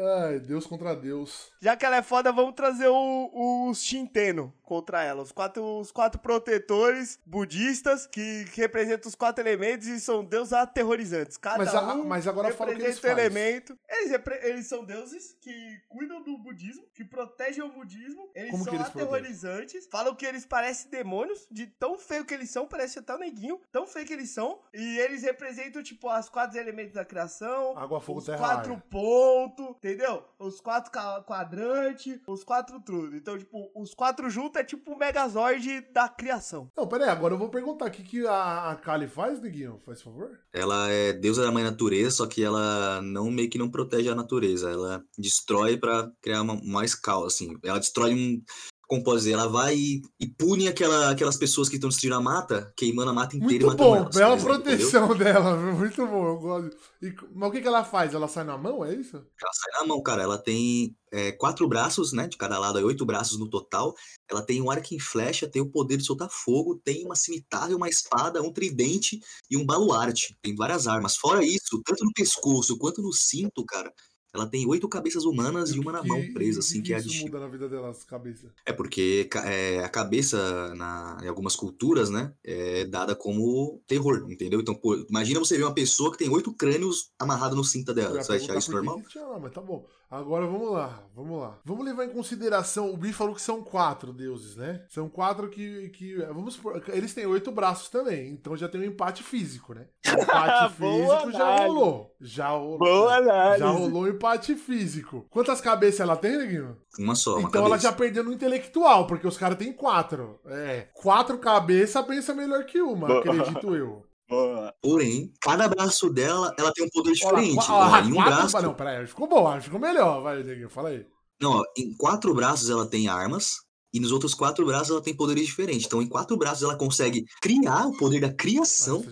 Ai, Deus contra Deus. Já que ela é foda, vamos trazer o, os Shinteno contra ela. Os quatro, os quatro protetores budistas que, que representam os quatro elementos e são deuses aterrorizantes. Cada Mas, a- um mas agora fala o que eles um elemento. Eles, eles são deuses que cuidam do budismo, que protegem o budismo. Eles Como são eles protegem? aterrorizantes. Falam que eles parecem demônios, de tão feio que eles são, parece até o neguinho, tão feio que eles são. E eles representam, tipo, as quatro elementos da criação. Água, fogo, os terra, quatro pontos, entendeu? Os quatro quadrantes, os quatro tudo. Então, tipo, os quatro juntos é tipo o Megazord da criação. Não, pera aí, agora eu vou perguntar. O que, que a, a Kali faz, Neguinho? Faz favor? Ela é deusa da mãe natureza, só que ela não meio que não protege a natureza. Ela destrói pra criar uma, mais caos, assim. Ela destrói um. Como pode dizer? Ela vai e, e pune aquela, aquelas pessoas que estão destruindo a mata, queimando a mata inteira Muito e matando bom, elas, bela entendeu? proteção dela, viu? muito bom, eu gosto. E, mas o que, que ela faz? Ela sai na mão, é isso? Ela sai na mão, cara. Ela tem é, quatro braços, né? De cada lado, aí oito braços no total. Ela tem um arco em flecha, tem o poder de soltar fogo, tem uma cimitarra, uma espada, um tridente e um baluarte. Tem várias armas. Fora isso, tanto no pescoço quanto no cinto, cara, ela tem oito cabeças humanas e uma na Que- mão e presa, assim, que é a isso de muda na vida delas, cabeça. É porque é, a cabeça, na, em algumas culturas, né, é dada como terror, entendeu? Então, pô, imagina você ver uma pessoa que tem oito crânios amarrados no cinto dela. Você vai achar isso que normal? que tinha lá, mas tá bom. Agora vamos lá, vamos lá. Vamos levar em consideração, o Bi falou que são quatro deuses, né? São quatro que, que vamos supor, eles têm oito braços também, então já tem um empate físico, né? O *laughs* empate físico já rolou, já rolou. Boa análise. Já rolou um empate físico. Quantas cabeças ela tem, Neguinho? Uma só, uma então ela cabeça. já perdeu no intelectual, porque os caras têm quatro. É, quatro cabeças pensa melhor que uma, Boa. acredito eu. Boa. Porém, cada braço dela, ela tem um poder Olha diferente. Ó, em um quatro- braço, Não, peraí, ficou bom, ficou melhor, vai, fala aí. não, ó, em quatro braços ela tem armas. E nos outros quatro braços ela tem poderes diferentes. Então, em quatro braços ela consegue criar o poder da criação.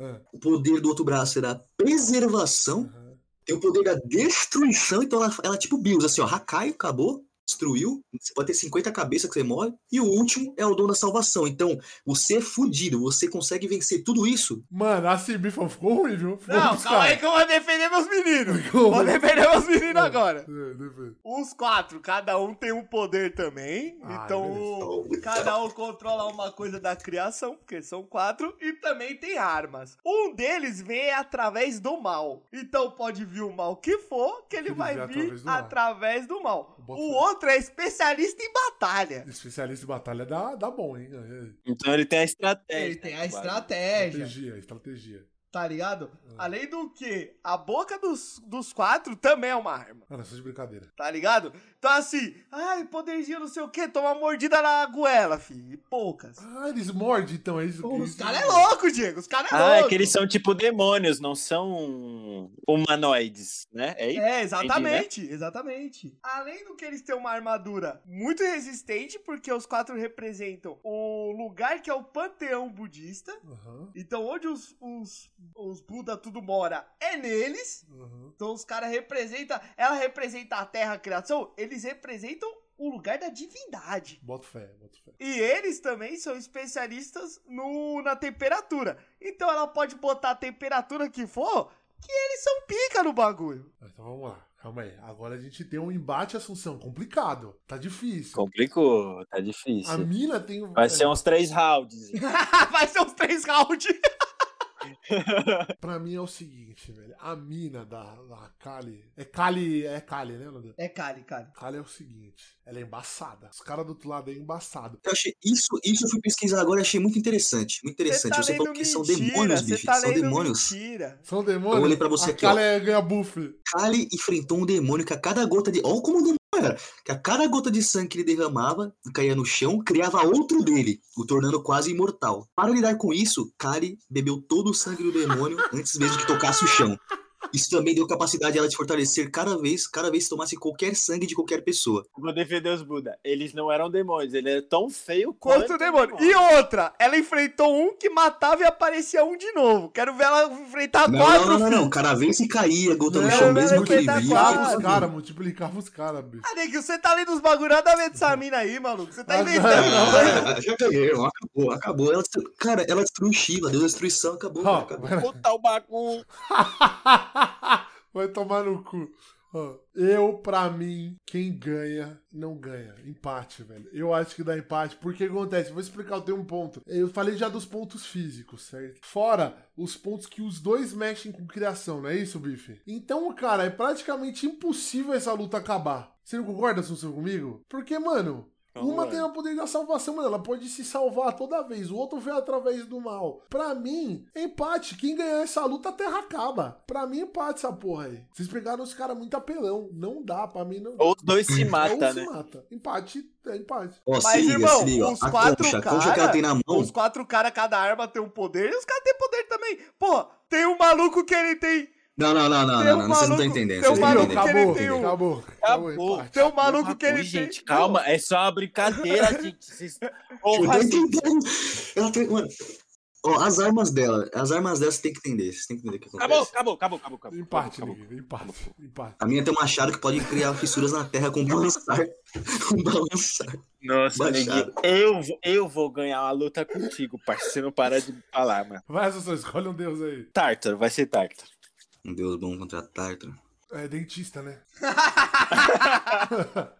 Ah, O poder do outro braço é da preservação. aham. Tem o poder da destruição, então ela, ela é tipo Bills, assim, ó, Hakai, acabou, destruiu, você pode ter 50 cabeças que você morre, e o último é o dom da salvação. Então, você é fudido, você consegue vencer tudo isso. Mano, a Cibifa ficou ruim, viu? Ficou Não, calma aí caras. que eu vou defender meus meninos. *laughs* Vou defender meus meninos agora. Os quatro, cada um tem um poder também. Ah, então, cada um controla uma coisa da criação, porque são quatro, e também tem armas. Um deles vem através do mal. Então, pode vir o mal que for, que ele Ele vai vir através do mal. através do mal. O outro é especialista em batalha. Especialista em batalha dá, dá bom, hein? É, Então ele tem a estratégia. Ele tem a estratégia. Estratégia, estratégia. Tá ligado? Ah. Além do que, a boca dos, dos quatro também é uma arma. Mano, isso é de brincadeira. Tá ligado? Então assim, ai, poderzinho não sei o que, toma uma mordida na goela, fi. E poucas. Ah, eles mordem, então, é isso. Os caras é louco, Diego. Os caras é Ah, louco. é que eles são tipo demônios, não são humanoides, né? É isso? É, exatamente, exatamente. Além do que eles têm uma armadura muito resistente, porque os quatro representam o lugar que é o panteão budista. Aham, Então, onde os, os, os Buda tudo mora é neles. aham. Então, os caras representam. Ela representa a terra, a criação. Eles representam o lugar da divindade. Boto fé, boto fé. E eles também são especialistas no, na temperatura. Então, ela pode botar a temperatura que for, que eles são pica no bagulho. Ah, Então vamos lá, calma aí. Agora a gente tem um embate Assunção complicado. Tá difícil. Complicou, tá A difícil. mina tem. *laughs* Vai ser uns três rounds. Vai ser uns *laughs* três rounds. *laughs* Pra mim é o seguinte, velho. A mina da, da Kali. É Kali. É Kali, né, Nanda? É Kali, Kali. Kali é o seguinte. Ela é embaçada. Os caras do outro lado é embaçado. Eu achei isso, isso eu fui pesquisar agora e achei muito interessante. Muito interessante. Você, falou que são demônios, bicho. tá são demônios. Mentira. São demônios. Eu olhei pra você a aqui, ó. Kali é, ganha buff. Kali enfrentou um demônio que a cada gota de. Olha como o demônio era. Que a cada gota de sangue que ele derramava, caía no chão, criava outro dele, o tornando quase imortal. Para lidar com isso, Kali bebeu todo o sangue do demônio antes mesmo que tocasse o chão. Isso também deu capacidade a ela de fortalecer cada vez, cada vez que tomasse qualquer sangue de qualquer pessoa. Vou defender os Buda. Eles não eram demônios, ele era tão feio Quanto quanto o demônio. E outra, ela enfrentou um que matava e aparecia um de novo. Quero ver ela enfrentar Não, quatro, não, não, não, não. Cada vez que caía, gota no Não, chão, não, mesmo não, que ele não, via. não, Multiplicava não, os caras, multiplicava os caras, bicho. Ah, você tá lendo os bagulho nada a ver dessa *laughs* mina aí, maluco. Você tá Ah, inventando. não. Ah, já ganhei, ó, acabou, acabou. Ela. Cara, ela destruiu Shiva, deu destruição, acabou. Cara, acabou. Puta o bagulho. *laughs* *laughs* Vai tomar no cu. Eu, pra mim, quem ganha, não ganha. Empate, velho. Eu acho que dá empate. Porque acontece? Vou explicar, eu tenho um ponto. Eu falei já dos pontos físicos, certo? Fora os pontos que os dois mexem com criação, não é isso, Bife? Então, cara, é praticamente impossível essa luta acabar. Você não concorda, Sussu, comigo? Porque, mano, uma tem o poder da salvação, mano. Ela pode se salvar toda vez. O outro vem através do mal. Pra mim, empate. Quem ganhar essa luta, a terra acaba. Pra mim, empate essa porra aí. Vocês pegaram os caras muito apelão. Não dá, pra mim não dá. Ou os dois se Ou matam, se né? mata. Empate é empate. Ó, Mas, se liga, irmão, se liga. A quatro concha, a concha que ela tem na mão. Os quatro caras, cada arma tem um poder, e os caras têm poder também. Pô, tem um maluco que ele tem. Não, não, não, não, não, não, vocês não estão entendendo. tem um Vocês não maluco estão que entendendo. ele tem um- acabou, acabou, Acabou. Tem um maluco que ele gente, tem. calma, é só uma brincadeira, *laughs* gente. Vocês... Eu Racinho, entendendo. Ela tem, mano, ó, as armas dela, as armas dela você tem que entender. Você tem que entender o que acontece. Acabou, acabou, acabou, acabou. acabou, Empate, acabou. Nick. Empate. Empate. A minha tem um machado que pode criar fissuras na terra com balançar. *laughs* com balançar. Nossa, neguinho, eu, vou- eu vou ganhar uma luta contigo, parceiro. Você não para de falar, mano. Vai, Sussu, escolhe um deus aí. Tártaro, vai ser Tártaro. Um deus bom contra Tártaro. É dentista, né? *laughs*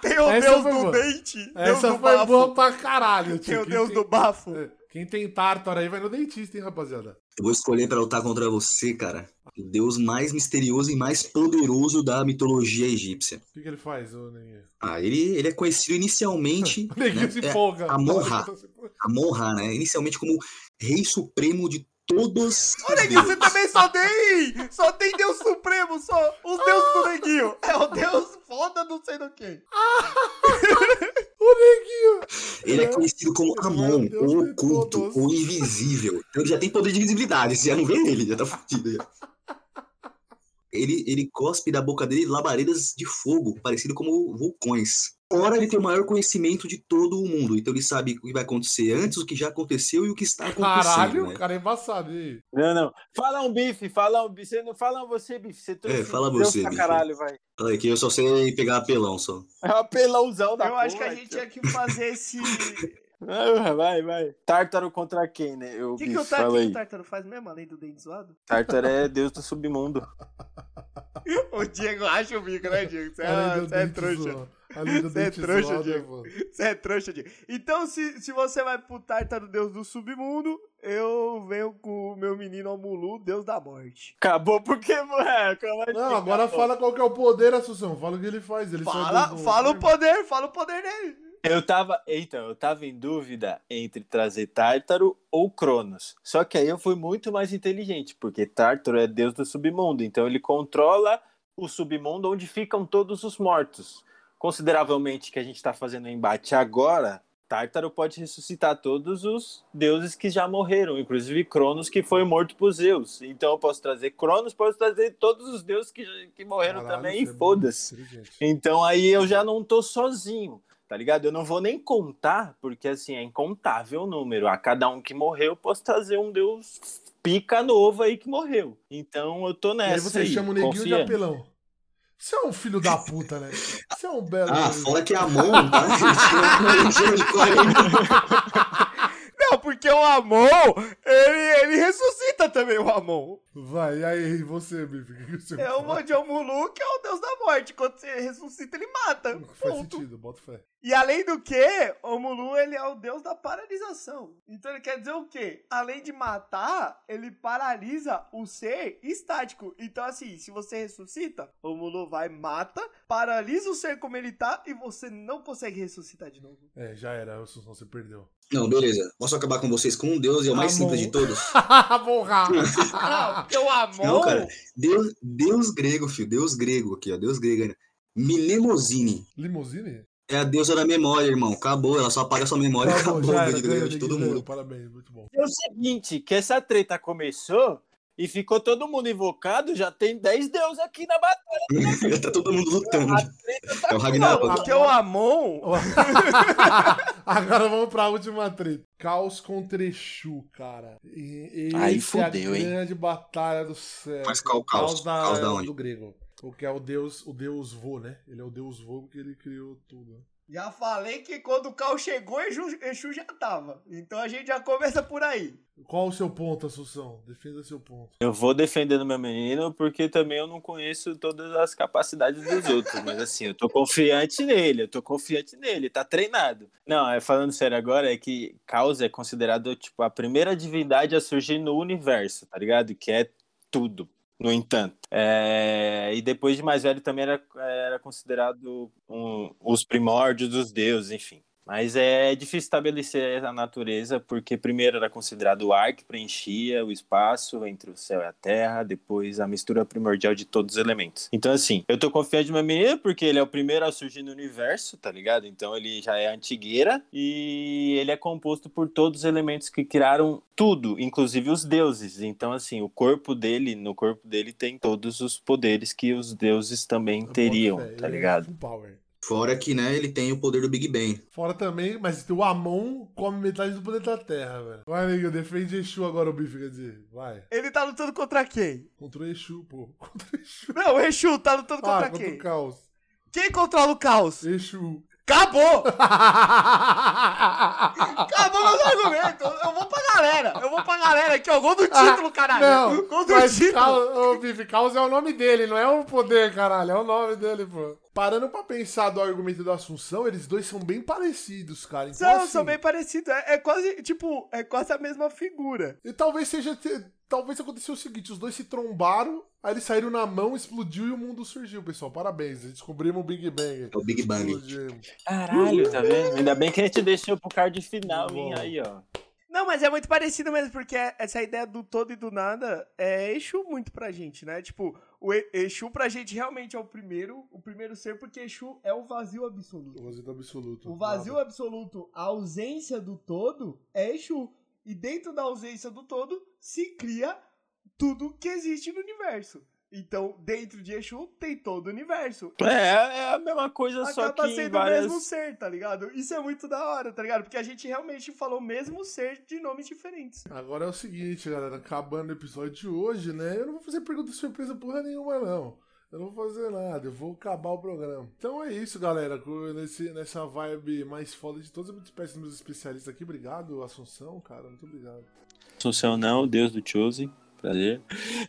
Tem o Essa deus foi do boa. dente. Deus Essa do foi bafo. boa pra caralho, Tem tio. o Quem deus tem- do bafo. É, Quem tem tártaro aí vai no dentista, hein, rapaziada? Eu vou escolher pra lutar contra você, cara. O deus mais misterioso e mais poderoso da mitologia egípcia. O que, que ele faz, ô Neguinho? Ah, ele, ele é conhecido inicialmente. *laughs* O Neguinho né, se é. Amon-Ra. Amon-Ra, *laughs* né? Inicialmente como rei supremo de todos os Neguinho, você também só tem. Só tem Deus Supremo, só. Os deuses do Neguinho. É o Deus foda não sei do quê. *laughs* O Neguinho! Ele é conhecido como Amon, o oculto, o invisível. Então ele já tem poder de visibilidade, você já não vê ele, já tá fudido. Ele, ele cospe da boca dele labaredas de fogo, parecido como vulcões. Ora, ele tem o maior conhecimento de todo o mundo, então ele sabe o que vai acontecer antes, o que já aconteceu e o que está acontecendo. Caralho, né? o cara é embaçado. Aí? Não, não. Fala um bife, fala um bife. Você não fala um você, bife. Você É, fala Deus você, bife. caralho, vai. Fala aí, que eu só sei pegar apelão só. É um apelãozão da Eu acho que a porra, gente tinha que fazer esse. *laughs* Ah, Vai, vai. Tártaro contra quem, né? Eu, O que, que, o Tártaro faz mesmo, além do dente zoado? Tártaro é deus do submundo. *laughs* O Diego acha o bico, né, Diego? Você é, você é trouxa. zoado. Você é trouxa, zoado, Diego. Você é trouxa, Diego. Então, se, se você vai pro Tártaro, deus do submundo, eu venho com o meu menino Omulu, deus da morte. Acabou porque, mano. como é que Não, agora acabou? fala qual que é o poder, Assunção. Fala o que ele faz. Ele só Fala, fala o poder, fala o poder dele. Eu tava, então, eu tava em dúvida entre trazer Tártaro ou Cronos. Só que aí eu fui muito mais inteligente, porque Tártaro é deus do submundo, então ele controla o submundo onde ficam todos os mortos. Consideravelmente que a gente tá fazendo o embate agora, Tártaro pode ressuscitar todos os deuses que já morreram, inclusive Cronos que foi morto por Zeus. Então eu posso trazer Cronos, posso trazer todos os deuses que, que morreram Caralho, também e é foda-se. Então aí eu já não tô sozinho, tá ligado? Eu não vou nem contar, porque assim, é incontável o número. A cada um que morreu, eu posso trazer um deus pica novo aí que morreu. Então eu tô E nessa aí você aí, chama o Neguinho de confiando. apelão. Você é um filho da puta, né? Você é um belo. Ah, fala que é Amon, tá? Ele chama de 40. Não, porque o Amon, ele, ele ressuscita também o Amon. Vai, e aí, você, Bife? O que que você É o fala? Mojomulu, que é o deus da morte. Quando você ressuscita, ele mata. Faz Ponto. sentido, bota fé. E além do que, o Mulu ele é o deus da paralisação. Então ele quer dizer o quê? Além de matar, ele paralisa o ser estático. Então assim, se você ressuscita, o Mulu vai, mata, paralisa o ser como ele tá e você não consegue ressuscitar de novo. É, já era, você perdeu. Não, beleza. Posso acabar com vocês com um deus e é o mais simples de todos? *laughs* Porra! *laughs* *laughs* O Amon... Não, cara. Deus, deus grego, filho. Deus grego aqui, ó. Deus grego. Mnemosine. Limousine? É a deusa da memória, irmão. Acabou. Ela só apaga sua memória e Acabou, acabou. já era, de todo mundo. Parabéns, muito bom. É o seguinte, que essa treta começou e ficou todo mundo invocado, já tem 10 deuses aqui na batalha. Já *laughs* tá todo mundo lutando. A treta tá É o Ragnarok. Porque o Amon... *laughs* Agora vamos pra última treta. Caos contra Exu, cara. E, e Aí esse é a hein? grande batalha do céu. Mas qual caos? da, Caos da onde? do grego. O que é o deus, o deus vô, né? Ele é o deus vô porque ele criou tudo. Já falei que quando o Cal chegou, Exu, Exu já tava. Então a gente já começa por aí. Qual o seu ponto, Assunção? Defenda seu ponto. Eu vou defendendo meu menino porque também eu não conheço todas as capacidades dos outros, mas assim, eu tô confiante nele, eu tô confiante nele, tá treinado. Não, é falando sério agora, é que Caos é considerado tipo a primeira divindade a surgir no universo, tá ligado? Que é tudo. No entanto, é... e depois de mais velho também era, era considerado um, os primórdios dos deuses, enfim. Mas é difícil estabelecer a natureza, porque primeiro era considerado o ar que preenchia o espaço entre o céu e a terra, depois a mistura primordial de todos os elementos. Então, assim, eu tô confiante no meu menino porque ele é o primeiro a surgir no universo, tá ligado? Então ele já é antigueira e ele é composto por todos os elementos que criaram tudo, inclusive os deuses. Então, assim, o corpo dele, no corpo dele tem todos os poderes que os deuses também teriam, tá é ligado? power. Fora que, né, ele tem o poder do Big Bang. Fora também, mas o Amon come metade do planeta Terra, velho. Vai, Neguinho, defende Exu agora, o bife, quer dizer. Vai. Ele tá lutando contra quem? Contra o Exu, pô. *laughs* Contra o Exu. Não, o Exu tá lutando Ah, contra contra quem? o Caos. Quem controla o caos? Exu. Acabou! *laughs* Acabou meus argumentos. Eu vou pra galera. Eu vou pra galera aqui, ó. Gol do título, caralho. Ah, Não, Gol do mas título. Caos, ô, Bife, Caos é o nome dele, não é o poder, caralho. É o nome dele, pô. Parando pra pensar do argumento da Assunção, eles dois são bem parecidos, cara. Então, São, assim, são bem parecidos. É, é quase, tipo, é quase a mesma figura. E talvez seja. Talvez aconteceu o seguinte: os dois se trombaram, aí eles saíram na mão, explodiu e o mundo surgiu, pessoal. Parabéns, descobrimos o Big Bang. É o Big Bang. Explodimos. Caralho, tá vendo? Ainda bem que a gente deixou pro card final, hein? Aí, ó. Não, mas é muito parecido mesmo, porque essa ideia do todo e do nada é Exu muito pra gente, né? Tipo, o Exu pra gente realmente é o primeiro, o primeiro ser, porque Exu é o vazio absoluto. O vazio absoluto. O vazio absoluto, a ausência do todo, é Exu. E dentro da ausência do todo, se cria tudo que existe no universo. Então, dentro de Exu, tem todo o universo. É, é a mesma coisa, só Acaba que em sendo várias... o mesmo ser, tá ligado? Isso é muito da hora, tá ligado? Porque a gente realmente falou o mesmo ser de nomes diferentes. Agora é o seguinte, galera. Acabando o episódio de hoje, né? Eu não vou fazer pergunta surpresa porra nenhuma, não. Eu não vou fazer nada, eu vou acabar o programa. Então é isso, galera. Nesse, nessa vibe mais foda de todos, eu me despeço dos meus especialistas aqui. Obrigado, Assunção, cara. Muito obrigado. Assunção não, Deus do Chose. Prazer.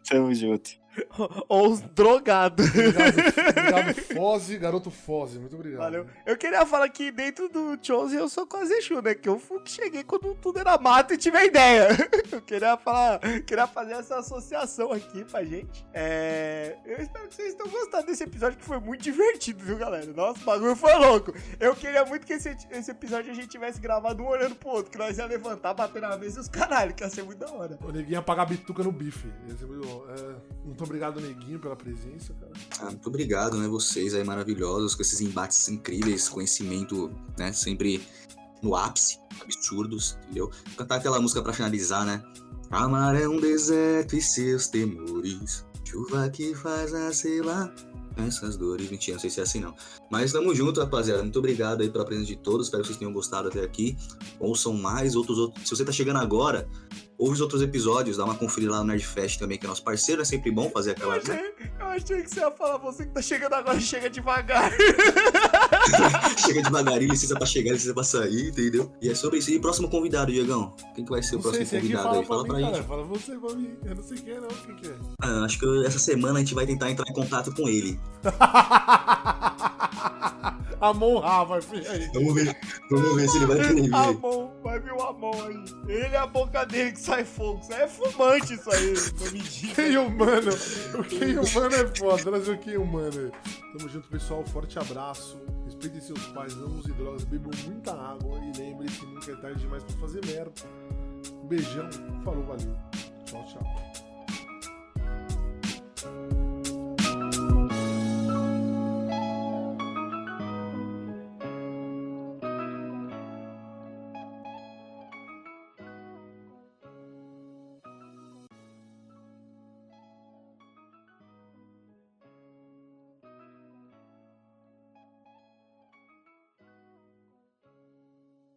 Tamo junto. *laughs* Ou os drogados. Obrigado, obrigado Foze, garoto Foze. Muito obrigado. Valeu. Eu queria falar que dentro do Chose eu sou quase Exu, né? Que eu fui que cheguei quando tudo era mato e tive a ideia. *laughs* Eu queria falar, queria fazer essa associação aqui pra gente. É, eu espero que vocês tenham gostado desse episódio que foi muito divertido, viu, galera? Nossa, o bagulho foi louco. Eu queria muito que esse, esse episódio a gente tivesse gravado um olhando pro outro, que nós ia levantar, bater na mesa e os caralho, que ia ser muito da hora. O Neguinho ia pagar bituca no bife. Ia ser muito bom. É, muito obrigado, Neguinho, pela presença, cara. Ah, muito obrigado, né? Vocês aí maravilhosos, com esses embates incríveis, conhecimento, né? Sempre no ápice, absurdos, entendeu? Cantar aquela música pra finalizar, né? Amar é um deserto e seus temores, chuva que faz nascer essas dores. Mentira, não sei se é assim não. Mas tamo junto, rapaziada. Muito obrigado aí pela presença de todos. Espero que vocês tenham gostado até aqui. Ouçam mais outros. outros. Se você tá chegando agora, ouve os outros episódios, dá uma conferida lá no Nerdfest também, que é nosso parceiro. É sempre bom fazer Eu aquela. né? achei, eu achei que você ia falar, você que tá chegando agora, chega devagar. *laughs* *laughs* Chega devagarinho, licença pra chegar, licença pra sair, entendeu? E é sobre isso. E próximo convidado, Diegão? Quem que vai ser o sei, próximo aqui convidado fala aí? Fala pra mim, gente. cara. Fala você pra mim. Eu não sei quem é, não. Quem que é? Ah, acho que essa semana a gente vai tentar entrar em contato com ele. *laughs* Amon Ra, vai filho aí. Vamos ver, vamos ver se ele vai vir. Amon, vai vir o Amon aí. Ele é a boca dele que sai fogo. Isso aí é fumante, isso aí. Não me diga. Quem humano? O quem humano é foda. Trazer o quem humano. Tamo junto, pessoal. Forte abraço. Respeitem seus pais, não usem drogas, bebam muita água e lembrem que nunca é tarde demais pra fazer merda. Um beijão. Falou, valeu. Tchau, tchau.